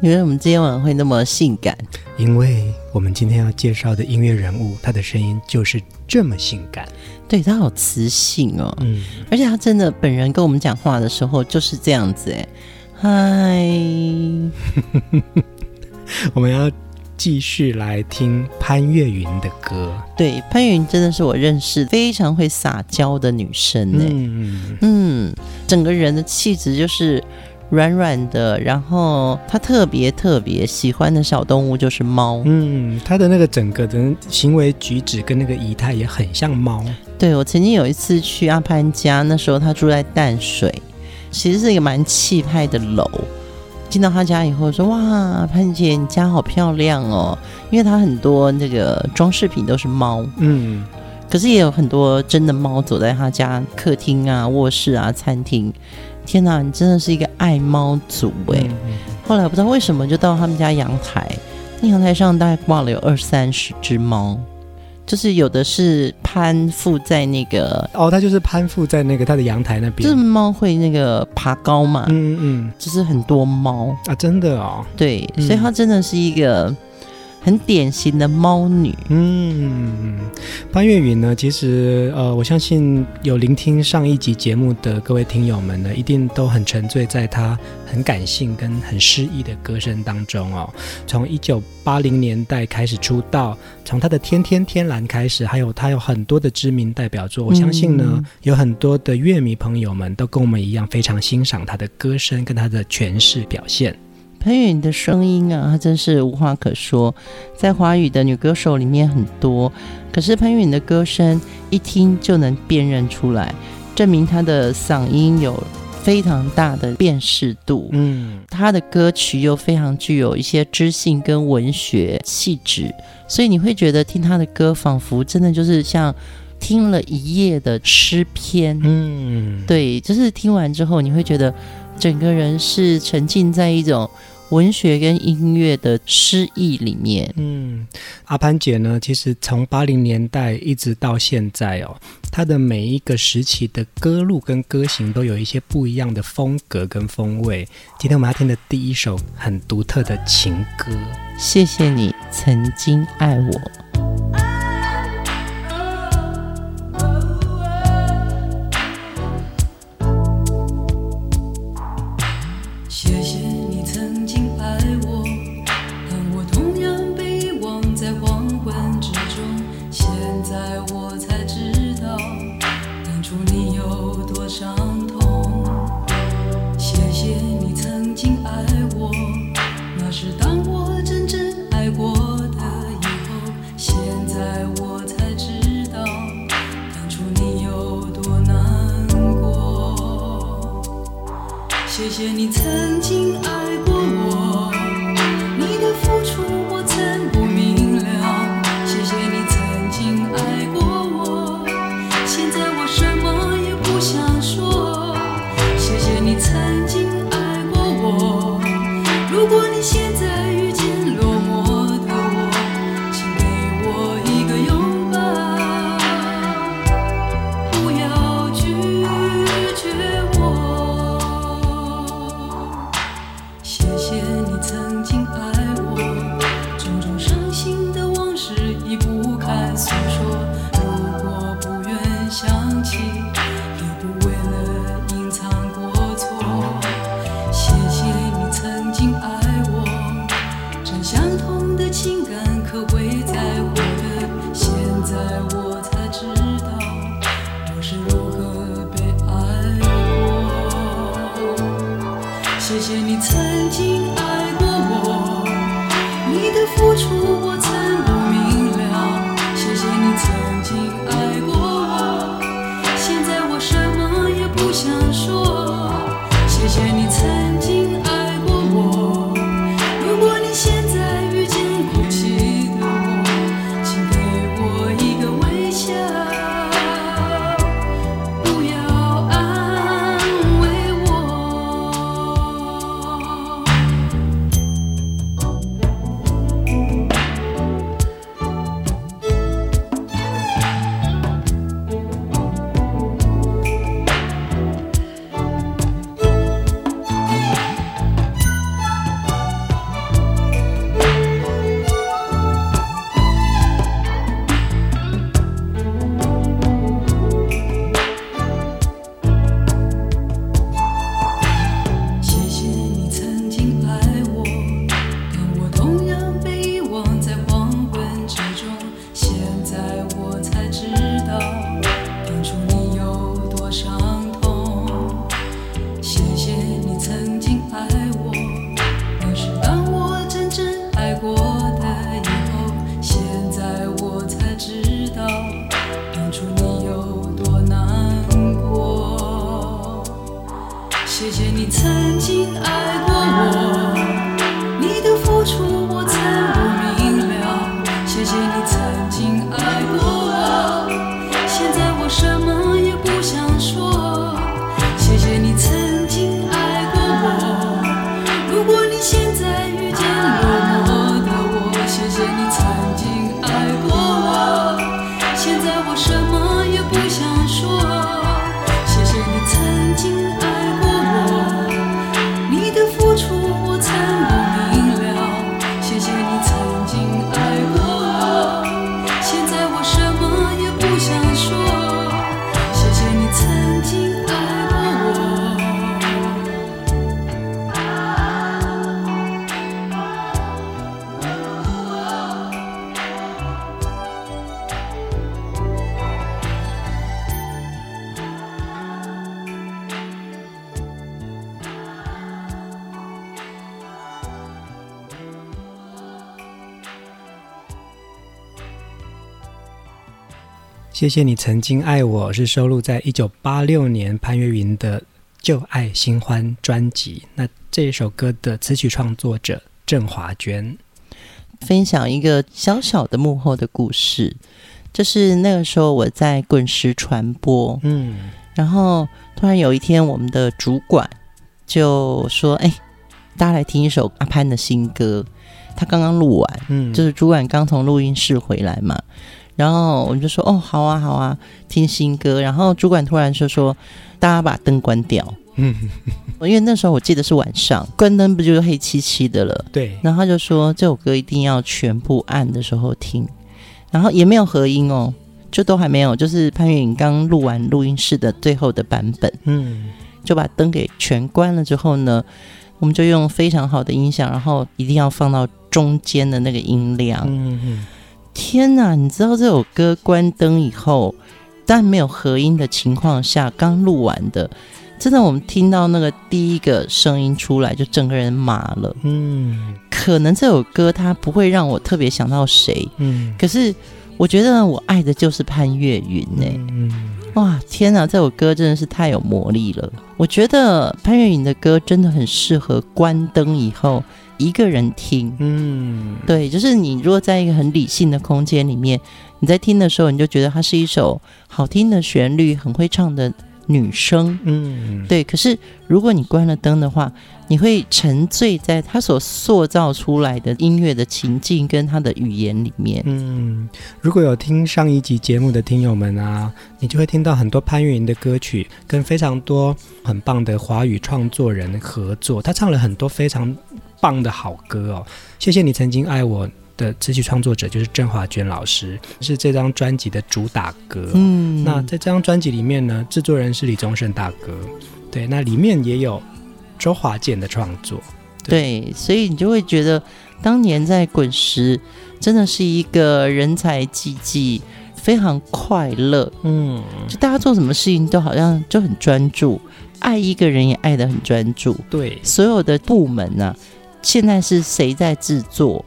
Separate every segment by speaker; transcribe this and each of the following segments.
Speaker 1: 因为我们今天晚上会那么性感？
Speaker 2: 因为我们今天要介绍的音乐人物，他的声音就是这么性感。
Speaker 1: 对，他好磁性哦，
Speaker 2: 嗯，
Speaker 1: 而且他真的本人跟我们讲话的时候就是这样子哎，嗨，
Speaker 2: 我们要继续来听潘越云的歌。
Speaker 1: 对，潘越云真的是我认识非常会撒娇的女生哎，
Speaker 2: 嗯
Speaker 1: 嗯，整个人的气质就是。软软的，然后他特别特别喜欢的小动物就是猫。
Speaker 2: 嗯，他的那个整个的行为举止跟那个仪态也很像猫。
Speaker 1: 对，我曾经有一次去阿潘家，那时候他住在淡水，其实是一个蛮气派的楼。进到他家以后说：“哇，潘姐，你家好漂亮哦！”因为他很多那个装饰品都是猫。
Speaker 2: 嗯，
Speaker 1: 可是也有很多真的猫走在他家客厅啊、卧室啊、餐厅。天哪，你真的是一个爱猫族哎！
Speaker 2: 嗯、
Speaker 1: 后来不知道为什么，就到他们家阳台，那阳台上大概挂了有二三十只猫，就是有的是攀附在那个
Speaker 2: 哦，它就是攀附在那个它的阳台那边，
Speaker 1: 就是猫会那个爬高嘛，
Speaker 2: 嗯嗯，
Speaker 1: 就是很多猫。
Speaker 2: 啊，真的哦，
Speaker 1: 对，所以它真的是一个。很典型的猫女，
Speaker 2: 嗯，潘越云呢，其实呃，我相信有聆听上一集节目的各位听友们呢，一定都很沉醉在她很感性跟很诗意的歌声当中哦。从一九八零年代开始出道，从她的《天天天蓝》开始，还有她有很多的知名代表作，我相信呢，嗯、有很多的乐迷朋友们都跟我们一样，非常欣赏她的歌声跟她的诠释表现。
Speaker 1: 潘越云的声音啊，她真是无话可说，在华语的女歌手里面很多，可是潘越云的歌声一听就能辨认出来，证明她的嗓音有非常大的辨识度。嗯，她的歌曲又非常具有一些知性跟文学气质，所以你会觉得听她的歌，仿佛真的就是像听了一夜的诗篇。嗯，对，就是听完之后，你会觉得整个人是沉浸在一种。文学跟音乐的诗意里面，
Speaker 2: 嗯，阿潘姐呢，其实从八零年代一直到现在哦，她的每一个时期的歌路跟歌型都有一些不一样的风格跟风味。今天我们要听的第一首很独特的情歌，
Speaker 1: 谢谢你曾经爱我。
Speaker 3: 谢谢你曾经爱谢谢你曾经爱我，是
Speaker 2: 收录在一九八六年潘越云的《旧爱新欢》专辑。那这首歌的词曲创作者郑华娟，
Speaker 1: 分享一个小小的幕后的故事，就是那个时候我在滚石传播，
Speaker 2: 嗯
Speaker 1: 然后突然有一天，我们的主管就说：“哎，大家来听一首阿潘的新歌，他刚刚录完，
Speaker 2: 嗯，
Speaker 1: 就是主管刚从录音室回来嘛。”然后我们就说：“哦，好啊，好啊，听新歌。”然后主管突然就说：“大家把灯关掉。”
Speaker 2: 嗯，
Speaker 1: 因为那时候我记得是晚上，关灯不就是黑漆漆的了？
Speaker 2: 对，
Speaker 1: 然后他就说这首歌一定要全部按的时候听，然后也没有合音哦，就都还没有，就是潘越云刚录完录音室的最后的版本，
Speaker 2: 嗯
Speaker 1: 就把灯给全关了之后呢，我们就用非常好的音响，然后一定要放到中间的那个音量。
Speaker 2: 嗯嗯
Speaker 1: 天哪，你知道这首歌关灯以后，但没有合音的情况下，刚录完的，真的我们听到那个第一个声音出来，就整个人麻了。
Speaker 2: 嗯
Speaker 1: 可能这首歌它不会让我特别想到谁，
Speaker 2: 嗯，
Speaker 1: 可是我觉得我爱的就是潘越云呢、
Speaker 2: 嗯
Speaker 1: 哇，天哪，这首歌真的是太有魔力了。我觉得潘越云的歌真的很适合关灯以后一个人听。
Speaker 2: 嗯，
Speaker 1: 对，就是你如果在一个很理性的空间里面，你在听的时候，你就觉得它是一首好听的旋律，很会唱的女生。
Speaker 2: 嗯，
Speaker 1: 对，可是如果你关了灯的话，你会沉醉在他所塑造出来的音乐的情境跟他的语言里面。
Speaker 2: 嗯，如果有听上一集节目的听友们啊，你就会听到很多潘越云的歌曲，跟非常多很棒的华语创作人合作。他唱了很多非常棒的好歌哦。谢谢你曾经爱我的词曲创作者就是郑华娟老师，是这张专辑的主打歌。
Speaker 1: 嗯，
Speaker 2: 那在这张专辑里面呢，制作人是李宗盛大哥。对，那里面也有周华健的创作。
Speaker 1: 对，所以你就会觉得当年在滚石真的是一个人才济济，非常快乐。
Speaker 2: 嗯，
Speaker 1: 就大家做什么事情都好像就很专注，爱一个人也爱得很专注。
Speaker 2: 对，
Speaker 1: 所有的部门呢、啊，现在是谁在制作？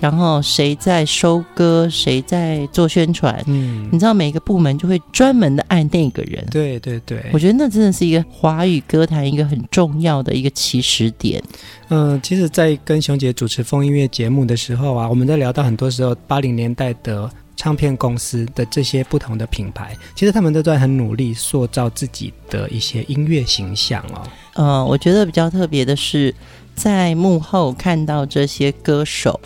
Speaker 1: 然后谁在收割，谁在做宣传？嗯，你知道每个部门就会专门的爱那个人。
Speaker 2: 对对对，
Speaker 1: 我觉得那真的是一个华语歌坛一个很重要的一个起始点。
Speaker 2: 嗯，其实，在跟熊姐主持风音乐节目的时候啊，我们在聊到很多时候八零年代的唱片公司的这些不同的品牌，其实他们都在很努力塑造自己的一些音乐形象哦。
Speaker 1: 嗯，我觉得比较特别的是，在幕后看到这些歌手。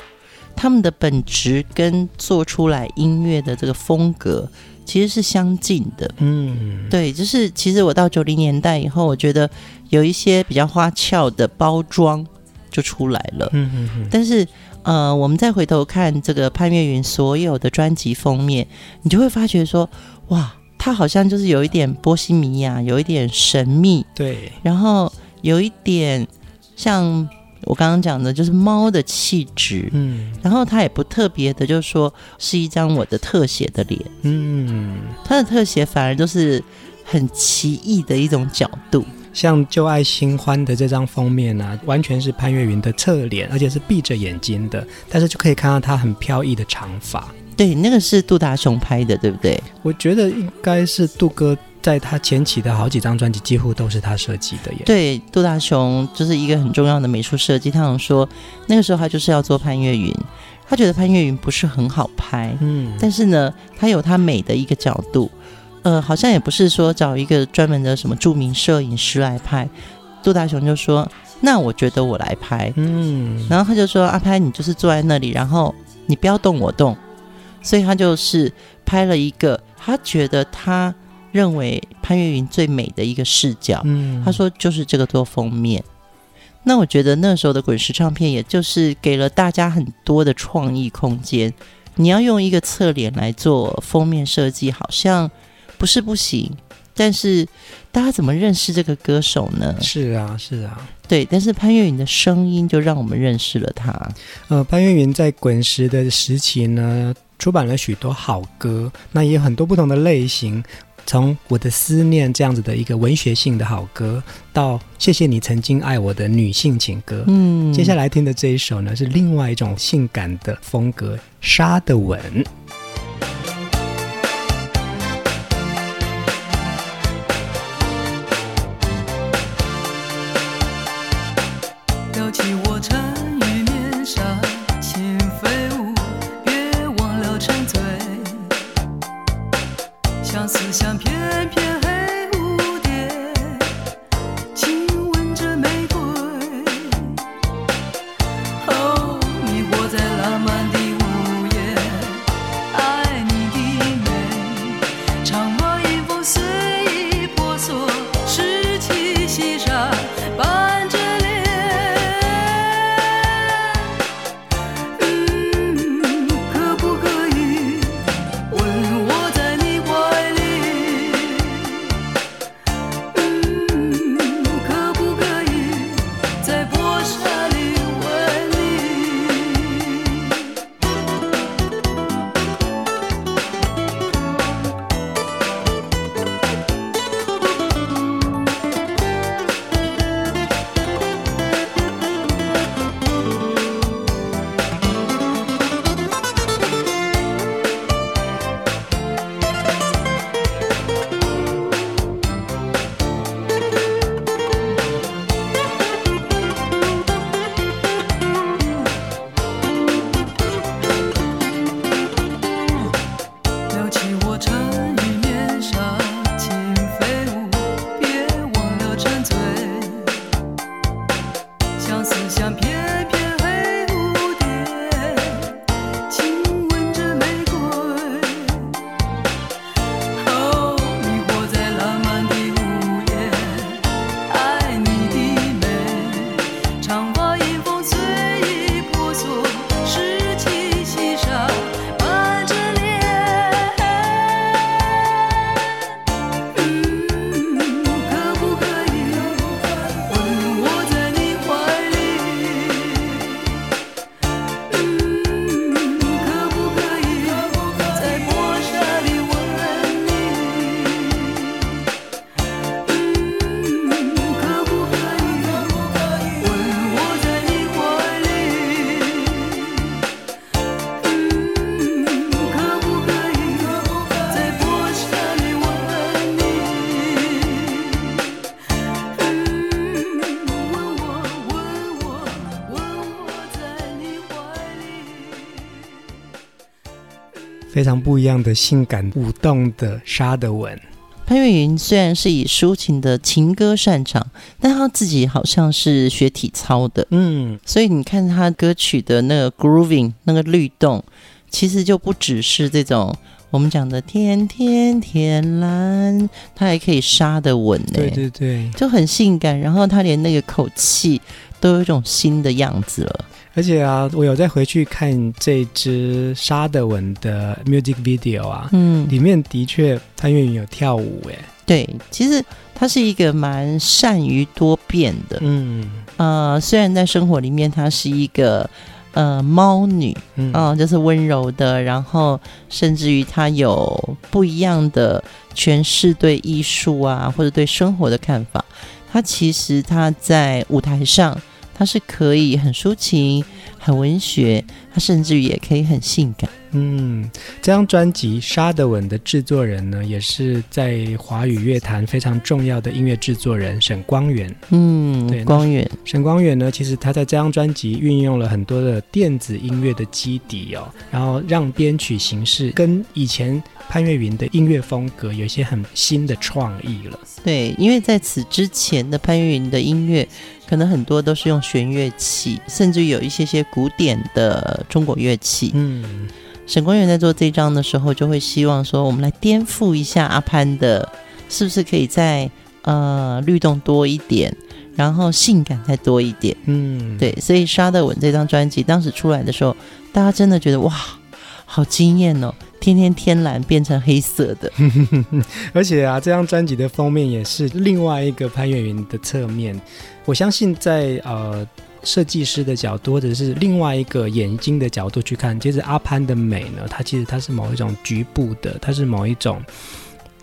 Speaker 1: 他们的本质跟做出来音乐的这个风格其实是相近的，嗯，对，就是其实我到九零年代以后，我觉得有一些比较花俏的包装就出来了，嗯嗯嗯。但是呃，我们再回头看这个潘越云所有的专辑封面，你就会发觉说，哇，他好像就是有一点波西米亚，有一点神秘，
Speaker 2: 对，
Speaker 1: 然后有一点像。我刚刚讲的就是猫的气质，嗯，然后他也不特别的，就是说是一张我的特写的脸，嗯，他的特写反而都是很奇异的一种角度，
Speaker 2: 像《旧爱新欢》的这张封面呢、啊，完全是潘越云的侧脸，而且是闭着眼睛的，但是就可以看到她很飘逸的长发。
Speaker 1: 对，那个是杜大雄拍的，对不对？
Speaker 2: 我觉得应该是杜哥。在他前期的好几张专辑，几乎都是他设计的耶。
Speaker 1: 对，杜大雄就是一个很重要的美术设计。他想说，那个时候他就是要做潘越云，他觉得潘越云不是很好拍，嗯，但是呢，他有他美的一个角度，呃，好像也不是说找一个专门的什么著名摄影师来拍。杜大雄就说：“那我觉得我来拍。”嗯，然后他就说：“阿拍，你就是坐在那里，然后你不要动我动。”所以他就是拍了一个，他觉得他。认为潘越云最美的一个视角，嗯，他说就是这个做封面。那我觉得那时候的滚石唱片，也就是给了大家很多的创意空间。你要用一个侧脸来做封面设计，好像不是不行。但是大家怎么认识这个歌手呢？
Speaker 2: 是啊，是啊，
Speaker 1: 对。但是潘越云的声音就让我们认识了他。
Speaker 2: 呃，潘越云在滚石的时期呢，出版了许多好歌，那也有很多不同的类型。从我的思念这样子的一个文学性的好歌，到谢谢你曾经爱我的女性情歌，嗯，接下来听的这一首呢，是另外一种性感的风格，沙的吻。常不一样的性感舞动的沙德文。
Speaker 1: 潘越云虽然是以抒情的情歌擅长，但他自己好像是学体操的，
Speaker 2: 嗯，
Speaker 1: 所以你看他歌曲的那个 grooving 那个律动，其实就不只是这种我们讲的天天天蓝，他还可以杀的稳呢，
Speaker 2: 对对对，
Speaker 1: 就很性感，然后他连那个口气都有一种新的样子了。
Speaker 2: 而且啊，我有再回去看这支沙德文的 music video 啊，
Speaker 1: 嗯，
Speaker 2: 里面的确潘越云有跳舞哎。
Speaker 1: 对，其实他是一个蛮善于多变的，
Speaker 2: 嗯，
Speaker 1: 呃，虽然在生活里面他是一个呃猫女，嗯、呃，就是温柔的，然后甚至于她有不一样的诠释对艺术啊或者对生活的看法，她其实她在舞台上。他是可以很抒情、很文学，他甚至于也可以很性感。
Speaker 2: 嗯，这张专辑《沙德文》的制作人呢，也是在华语乐坛非常重要的音乐制作人沈光远。
Speaker 1: 嗯，对，光远。
Speaker 2: 沈光远呢，其实他在这张专辑运用了很多的电子音乐的基底哦，然后让编曲形式跟以前潘越云的音乐风格有一些很新的创意了。
Speaker 1: 对，因为在此之前的潘越云的音乐。可能很多都是用弦乐器，甚至有一些些古典的中国乐器。
Speaker 2: 嗯，
Speaker 1: 沈光远在做这张的时候，就会希望说，我们来颠覆一下阿潘的，是不是可以再呃律动多一点，然后性感再多一点？
Speaker 2: 嗯，
Speaker 1: 对，所以《沙德文》这张专辑当时出来的时候，大家真的觉得哇，好惊艳哦！天天天蓝变成黑色的，
Speaker 2: 而且啊，这张专辑的封面也是另外一个潘越云的侧面。我相信在呃设计师的角度，或者是另外一个眼睛的角度去看，其实阿潘的美呢，它其实它是某一种局部的，它是某一种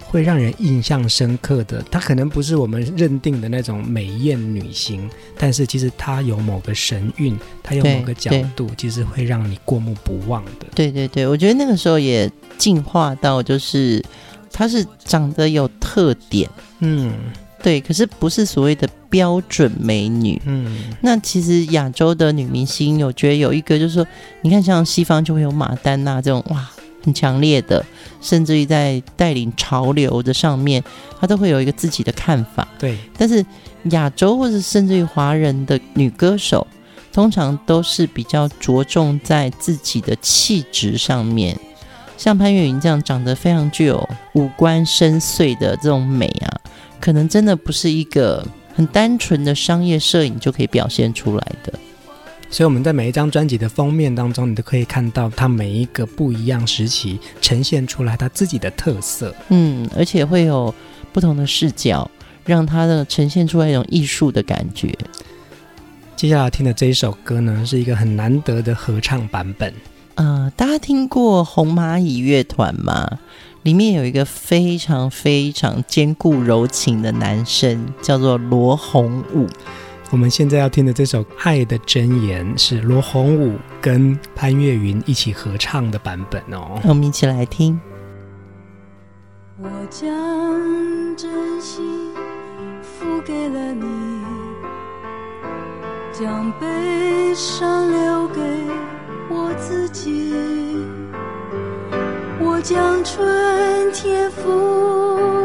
Speaker 2: 会让人印象深刻的。她可能不是我们认定的那种美艳女星，但是其实她有某个神韵，她有某个角度，其实会让你过目不忘的。
Speaker 1: 对对对，我觉得那个时候也进化到就是她是长得有特点，
Speaker 2: 嗯。
Speaker 1: 对，可是不是所谓的标准美女。
Speaker 2: 嗯，
Speaker 1: 那其实亚洲的女明星，我觉得有一个就是说，你看像西方就会有马丹娜这种哇，很强烈的，甚至于在带领潮流的上面，她都会有一个自己的看法。
Speaker 2: 对，
Speaker 1: 但是亚洲或者甚至于华人的女歌手，通常都是比较着重在自己的气质上面。像潘越云这样长得非常具有五官深邃的这种美啊。可能真的不是一个很单纯的商业摄影就可以表现出来的，
Speaker 2: 所以我们在每一张专辑的封面当中，你都可以看到它每一个不一样时期呈现出来它自己的特色。
Speaker 1: 嗯，而且会有不同的视角，让它的呈现出来一种艺术的感觉。
Speaker 2: 接下来听的这一首歌呢，是一个很难得的合唱版本。
Speaker 1: 呃，大家听过红蚂蚁乐团吗？里面有一个非常非常坚固柔情的男生，叫做罗红武。
Speaker 2: 我们现在要听的这首《爱的箴言》是罗红武跟潘越云一起合唱的版本哦。
Speaker 1: 我们一起来听。
Speaker 3: 我将真心付给了你，将悲伤留给我自己。我将春天付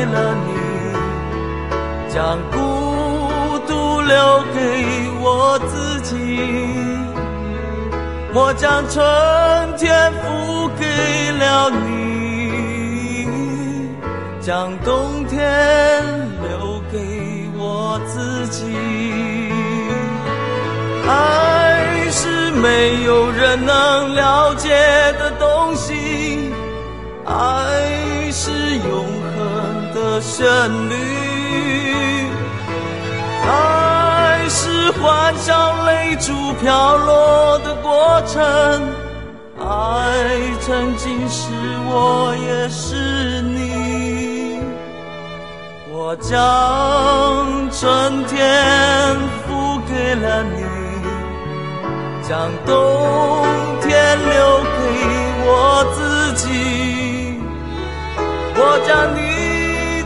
Speaker 3: 付给了你，
Speaker 4: 将孤独留给我自己。我将春天付给了你，将冬天留给我自己。爱是没有人能了解的东西，爱是永的旋律，爱是欢笑泪珠飘落的过程，爱曾经是我，也是你。我将春天付给了你。将冬天留给我自己，我将你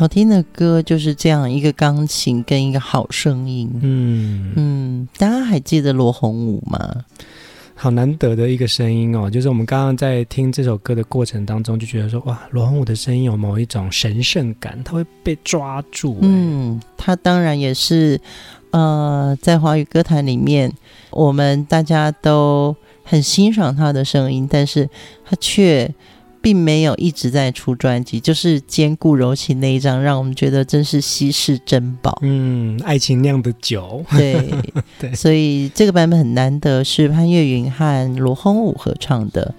Speaker 2: 好
Speaker 1: 听的歌就是这样一个钢琴跟一个好声音。
Speaker 2: 嗯
Speaker 1: 嗯，大家还记得罗红武吗？
Speaker 2: 好难得的一个声音哦，就是我们刚刚在听这首歌的过程当中，就觉得说，哇，罗红武的声音有某一种神圣感，他会被抓住。
Speaker 1: 嗯，他当然也是，呃，在华语歌坛里面，我们大家都很欣赏他的声音，但是他却。并没有一直在出专辑，就是《坚固柔情》那一张，让我们觉得真是稀世珍宝。
Speaker 2: 嗯，爱情酿的酒。
Speaker 1: 对
Speaker 2: 对，
Speaker 1: 所以这个版本很难得，是潘越云和罗红武合唱的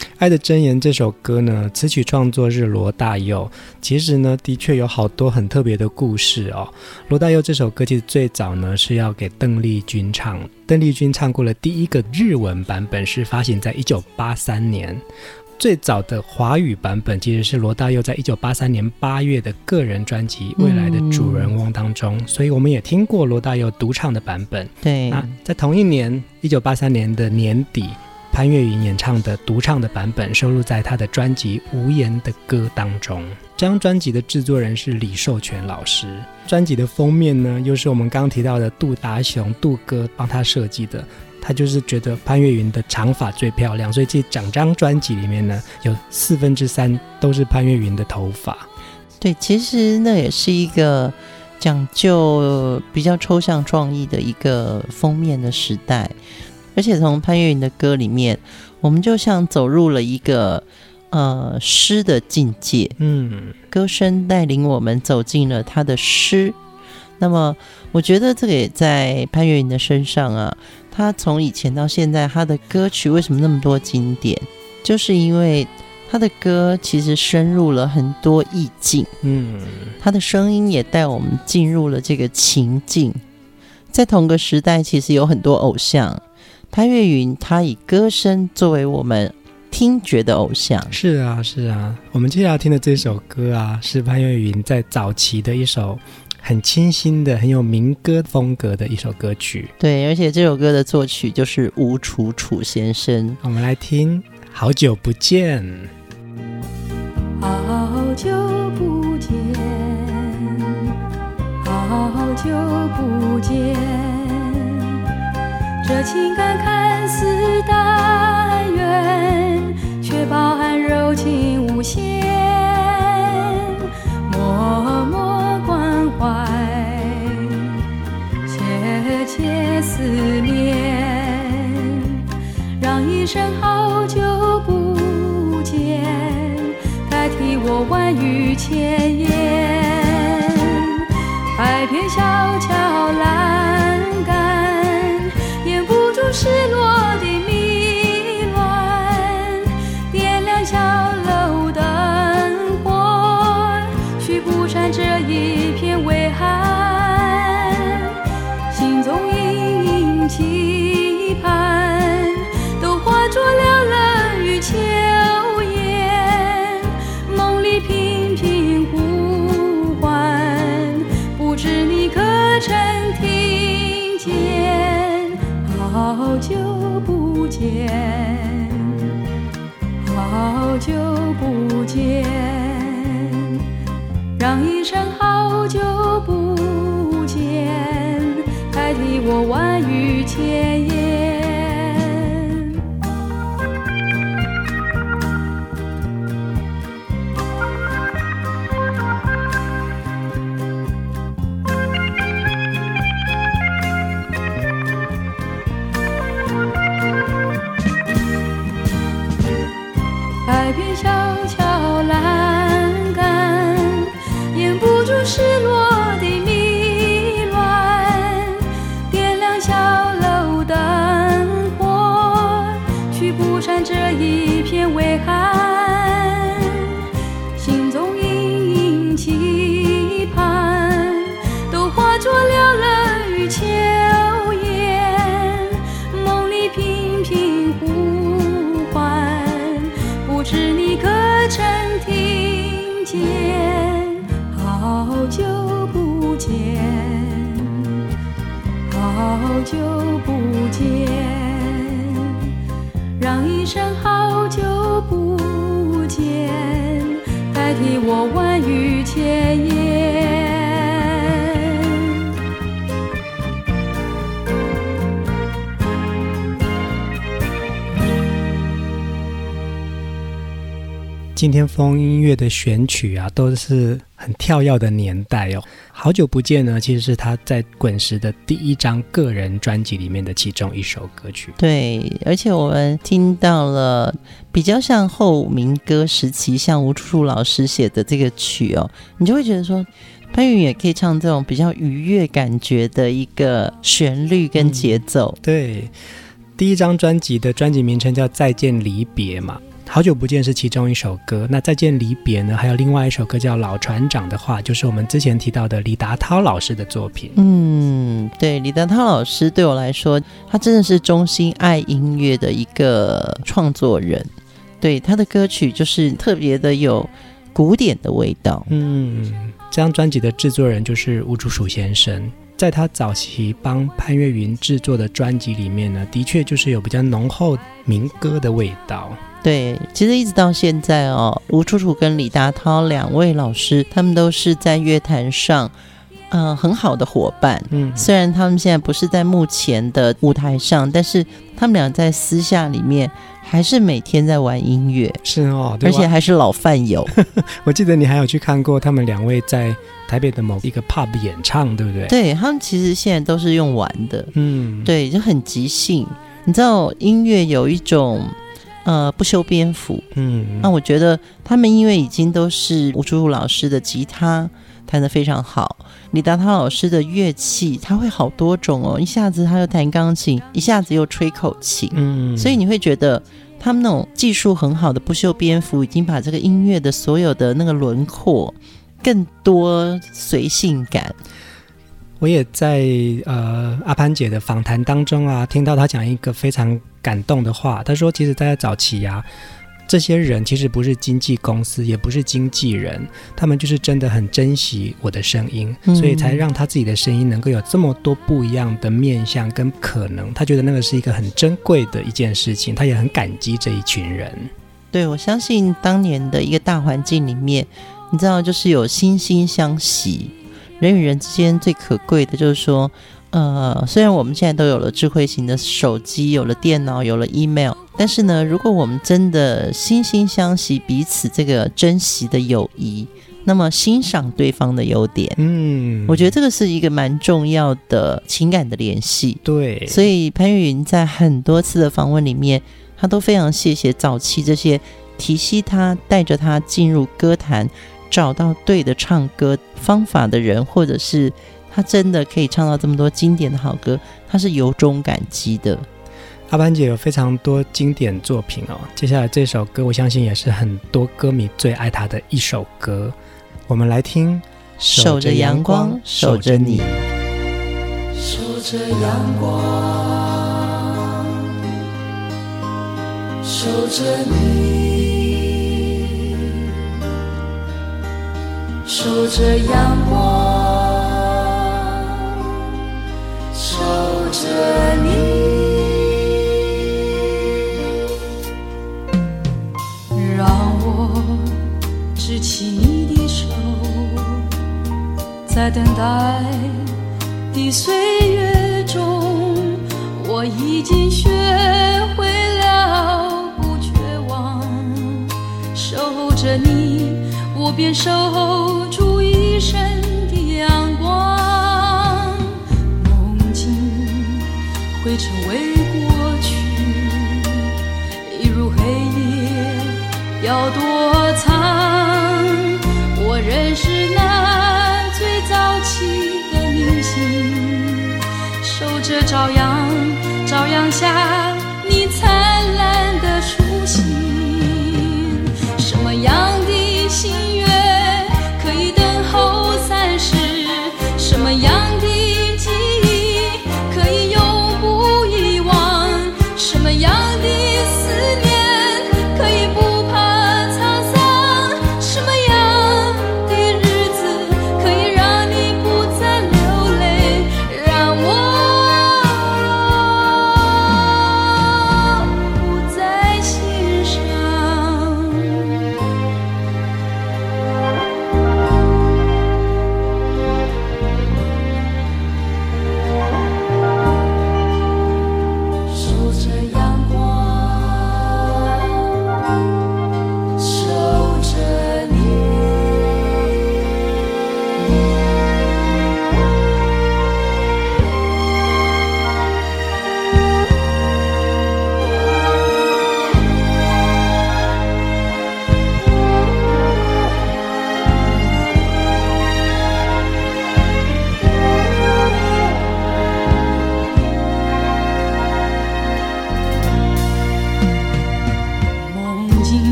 Speaker 1: 《
Speaker 2: 爱的箴言》这首歌呢，词曲创作是罗大佑。其实呢，的确有好多很特别的故事哦。罗大佑这首歌其实最早呢是要给邓丽君唱，邓丽君唱过了第一个日文版本，是发行在一九八三年。最早的华语版本其实是罗大佑在一九八三年八月的个人专辑《未来的主人翁》当中，嗯，所以我们也听过罗大佑独唱的版本。
Speaker 1: 对，
Speaker 2: 那在同一年一九八三年的年底，潘越云演唱的独唱的版本收录在他的专辑《无言的歌》当中。这张专辑的制作人是李寿全老师，专辑的封面呢又是我们刚刚提到的杜达雄杜哥帮他设计的。他就是觉得潘越云的长发最漂亮，所以这整张专辑里面呢，有四分之三都是潘越云的头发。
Speaker 1: 对，其实那也是一个讲究比较抽象创意的一个封面的时代，而且从潘越云的歌里面，我们就像走入了一个呃诗的境界。嗯，歌声带领我们走进了他的诗。那么，我觉得这个也在潘越云的身上啊。他从以前到现在，他的歌曲为什么那么多经典？就是因为他的歌其实深入了很多意境，嗯，他的声音也带我们进入了这个情境。在同个时代，其实有很多偶像，潘越云他以歌声作为我们听觉的偶像。
Speaker 2: 是啊，是啊，我们接下来听的这首歌啊，是潘越云在早期的一首。很清新的、很有民歌风格的一首歌曲。
Speaker 1: 对，而且这首歌的作曲就是吴楚楚先生。
Speaker 2: 我们来听《好久不见》。
Speaker 3: 好久不见，好久不见，这情感看似淡远，却饱含柔情无限，默默。怀，切切思念，让一声好久不见，代替我万语千言。海边小桥栏杆，掩不住失落久不见，让一声好久不见，代替我万语千言。
Speaker 2: 今天风音乐的选曲啊，都是很跳跃的年代哦。好久不见呢，其实是他在滚石的第一张个人专辑里面的其中一首歌曲。
Speaker 1: 对，而且我们听到了比较像后民歌时期，像吴楚楚老师写的这个曲哦，你就会觉得说，潘越云也可以唱这种比较愉悦感觉的一个旋律跟节奏。
Speaker 2: 嗯、对，第一张专辑的专辑名称叫《再见离别》嘛。好久不见是其中一首歌，那再见离别呢？还有另外一首歌叫《老船长的话》，就是我们之前提到的李达涛老师的作品。
Speaker 1: 嗯，对，李达涛老师对我来说，他真的是衷心爱音乐的一个创作人。对，他的歌曲就是特别的有古典的味道。
Speaker 2: 嗯，这张专辑的制作人就是吴竹鼠先生，在他早期帮潘越云制作的专辑里面呢，的确就是有比较浓厚民歌的味道。
Speaker 1: 对，其实一直到现在哦，吴楚楚跟李达涛两位老师，他们都是在乐坛上，呃，很好的伙伴。嗯，虽然他们现在不是在目前的舞台上，但是他们俩在私下里面还是每天在玩音乐。
Speaker 2: 是哦，
Speaker 1: 而且还是老饭友。
Speaker 2: 我记得你还有去看过他们两位在台北的某一个 pub 演唱，对不对？
Speaker 1: 对，他们其实现在都是用玩的。
Speaker 2: 嗯，
Speaker 1: 对，就很即兴。你知道音乐有一种。呃，不修边幅。嗯，那我觉得他们因为已经都是吴楚楚老师的吉他弹得非常好，李达涛老师的乐器他会好多种哦，一下子他又弹钢琴，一下子又吹口琴。嗯，所以你会觉得他们那种技术很好的不修边幅，已经把这个音乐的所有的那个轮廓更多随性感。
Speaker 2: 我也在呃阿潘姐的访谈当中啊，听到她讲一个非常感动的话。他说：“其实，在早期啊，这些人其实不是经纪公司，也不是经纪人，他们就是真的很珍惜我的声音，嗯、所以才让他自己的声音能够有这么多不一样的面向跟可能。他觉得那个是一个很珍贵的一件事情，他也很感激这一群人。
Speaker 1: 对，我相信当年的一个大环境里面，你知道，就是有惺惺相惜。”人与人之间最可贵的就是说，呃，虽然我们现在都有了智慧型的手机，有了电脑，有了 email，但是呢，如果我们真的惺惺相惜，彼此这个珍惜的友谊，那么欣赏对方的优点，嗯，我觉得这个是一个蛮重要的情感的联系。
Speaker 2: 对，
Speaker 1: 所以潘越云在很多次的访问里面，他都非常谢谢早期这些提携他、带着他进入歌坛、找到对的唱歌方法的人，或者是他真的可以唱到这么多经典的好歌，他是由衷感激的。
Speaker 2: 阿班姐有非常多经典作品哦，接下来这首歌我相信也是很多歌迷最爱他的一首歌，我们来听《
Speaker 1: 守着阳光，守着你》。
Speaker 3: 守着阳光，守着你，守着阳光，守着你。让我执起你的手在等待的岁月中，我已经学会了不绝望。守着你，我便守住一生会成为过去，一如黑夜要躲藏。我认识那最。早期的明星，守着朝阳，朝阳下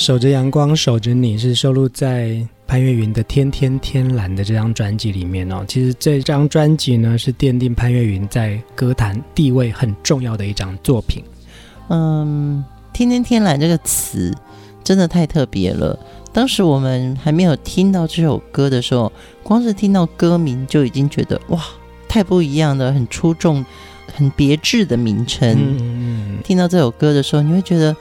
Speaker 2: 守着阳光，守着你，是收录在潘越云的《天天天蓝》的这张专辑里面哦。其实这张专辑呢，是奠定潘越云在歌坛地位很重要的一张作品。
Speaker 1: 嗯，《天天天蓝》这个词真的太特别了。当时我们还没有听到这首歌的时候，光是听到歌名就已经觉得哇，太不一样的，很出众、很别致的名称。嗯嗯。听到这首歌的时候，你会觉得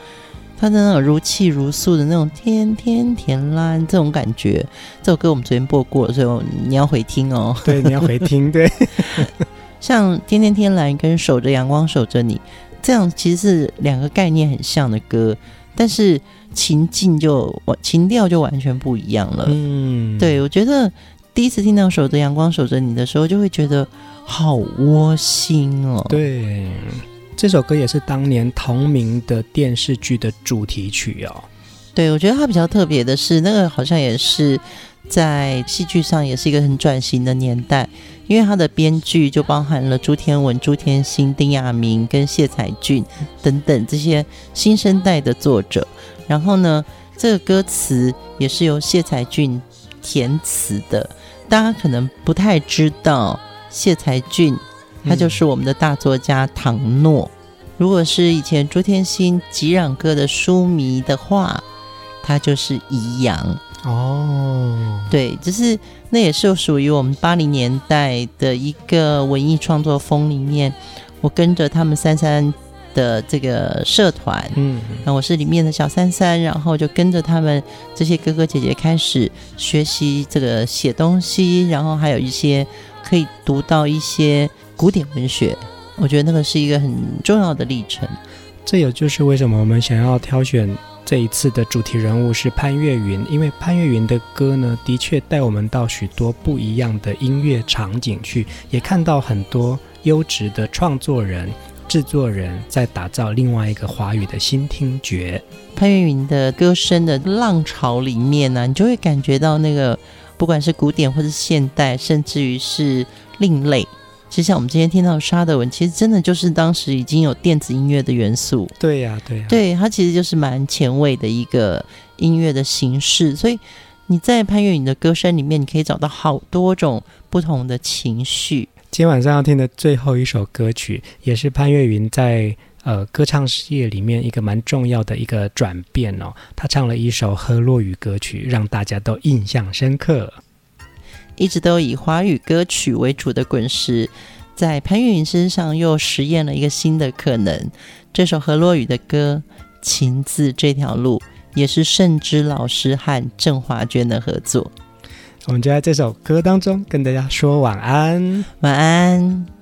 Speaker 1: 它的那种如泣如诉的那种“天天天蓝”这种感觉。这首歌我们昨天播过了，所以你要回听哦。
Speaker 2: 对，你要回听。对。
Speaker 1: 像“天天天蓝”跟“守着阳光守着你”这样，其实是两个概念很像的歌，但是。情境就，情调就完全不一样了。嗯，对，我觉得第一次听到《守着阳光守着你》的时候，就会觉得好窝心哦。
Speaker 2: 对，这首歌也是当年同名的电视剧的主题曲哦。
Speaker 1: 对，我觉得它比较特别的是，那个好像也是在戏剧上也是一个很转型的年代，因为它的编剧就包含了朱天文、朱天心、丁亚明跟谢才俊等等这些新生代的作者。然后呢，这个歌词也是由谢才俊填词的。大家可能不太知道，谢才俊他就是我们的大作家唐诺。嗯、如果是以前朱天心《吉壤哥》的书迷的话，他就是宜阳哦。对，就是那也是属于我们八零年代的一个文艺创作风里面，我跟着他们三三。的这个社团，嗯，那我是里面的小三三，然后就跟着他们这些哥哥姐姐开始学习这个写东西，然后还有一些可以读到一些古典文学，我觉得那个是一个很重要的历程。
Speaker 2: 这也就是为什么我们想要挑选这一次的主题人物是潘越云，因为潘越云的歌呢，的确带我们到许多不一样的音乐场景去，也看到很多优质的创作人。制作人在打造另外一个华语的新听觉。
Speaker 1: 潘越云的歌声的浪潮里面呢、啊，你就会感觉到那个，不管是古典或是现代，甚至于是另类。其实像我们今天听到的沙德文，其实真的就是当时已经有电子音乐的元素。
Speaker 2: 对呀、啊，对呀、啊，
Speaker 1: 对，它其实就是蛮前卫的一个音乐的形式。所以你在潘越云的歌声里面，你可以找到好多种不同的情绪。
Speaker 2: 今天晚上要听的最后一首歌曲，也是潘越云在呃歌唱事业里面一个蛮重要的一个转变哦。他唱了一首河洛语歌曲，让大家都印象深刻。
Speaker 1: 一直都以华语歌曲为主的滚石，在潘越云身上又实验了一个新的可能。这首何洛雨的歌《情字这条路》，也是盛之老师和郑华娟的合作。
Speaker 2: 我们就在这首歌当中跟大家说晚安，
Speaker 1: 晚安。